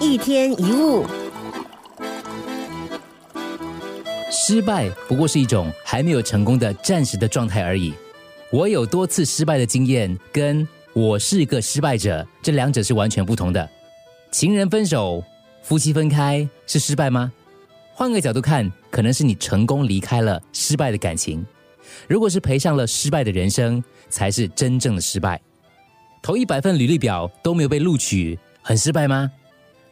一天一物，失败不过是一种还没有成功的暂时的状态而已。我有多次失败的经验，跟我是个失败者，这两者是完全不同的。情人分手，夫妻分开，是失败吗？换个角度看，可能是你成功离开了失败的感情。如果是赔上了失败的人生，才是真正的失败。投一百份履历表都没有被录取，很失败吗？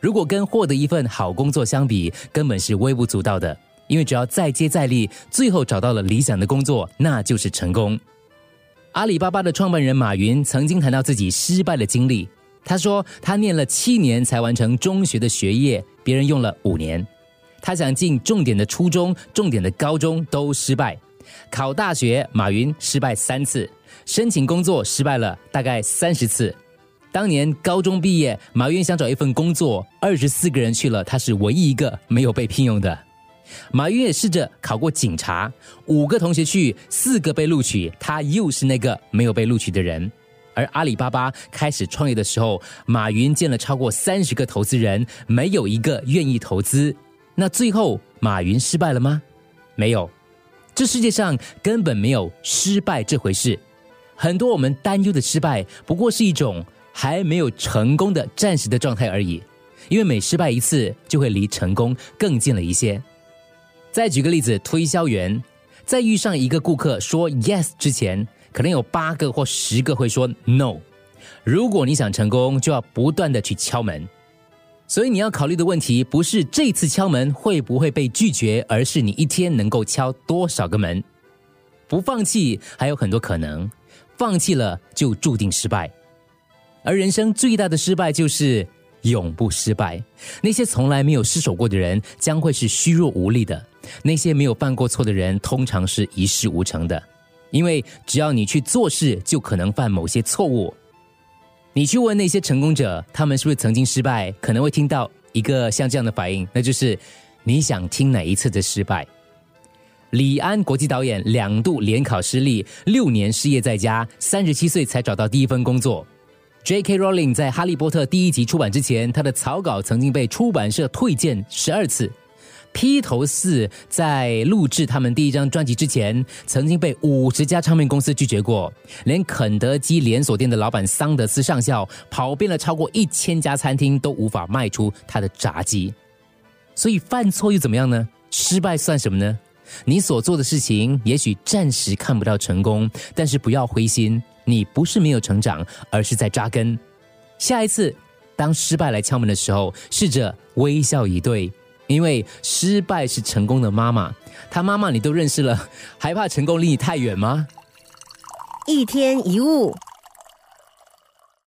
如果跟获得一份好工作相比，根本是微不足道的。因为只要再接再厉，最后找到了理想的工作，那就是成功。阿里巴巴的创办人马云曾经谈到自己失败的经历，他说他念了七年才完成中学的学业，别人用了五年。他想进重点的初中、重点的高中都失败，考大学马云失败三次，申请工作失败了大概三十次。当年高中毕业，马云想找一份工作，二十四个人去了，他是唯一一个没有被聘用的。马云也试着考过警察，五个同学去，四个被录取，他又是那个没有被录取的人。而阿里巴巴开始创业的时候，马云见了超过三十个投资人，没有一个愿意投资。那最后，马云失败了吗？没有，这世界上根本没有失败这回事。很多我们担忧的失败，不过是一种还没有成功的暂时的状态而已。因为每失败一次，就会离成功更近了一些。再举个例子，推销员在遇上一个顾客说 yes 之前，可能有八个或十个会说 no。如果你想成功，就要不断的去敲门。所以你要考虑的问题不是这次敲门会不会被拒绝，而是你一天能够敲多少个门。不放弃还有很多可能，放弃了就注定失败。而人生最大的失败就是永不失败。那些从来没有失手过的人，将会是虚弱无力的；那些没有犯过错的人，通常是一事无成的。因为只要你去做事，就可能犯某些错误。你去问那些成功者，他们是不是曾经失败？可能会听到一个像这样的反应，那就是你想听哪一次的失败？李安国际导演两度联考失利，六年失业在家，三十七岁才找到第一份工作。J.K. Rowling 在《哈利波特》第一集出版之前，他的草稿曾经被出版社退件十二次。披头士在录制他们第一张专辑之前，曾经被五十家唱片公司拒绝过，连肯德基连锁店的老板桑德斯上校跑遍了超过一千家餐厅，都无法卖出他的炸鸡。所以犯错又怎么样呢？失败算什么呢？你所做的事情也许暂时看不到成功，但是不要灰心，你不是没有成长，而是在扎根。下一次当失败来敲门的时候，试着微笑以对。因为失败是成功的妈妈，她妈妈你都认识了，还怕成功离你太远吗？一天一物。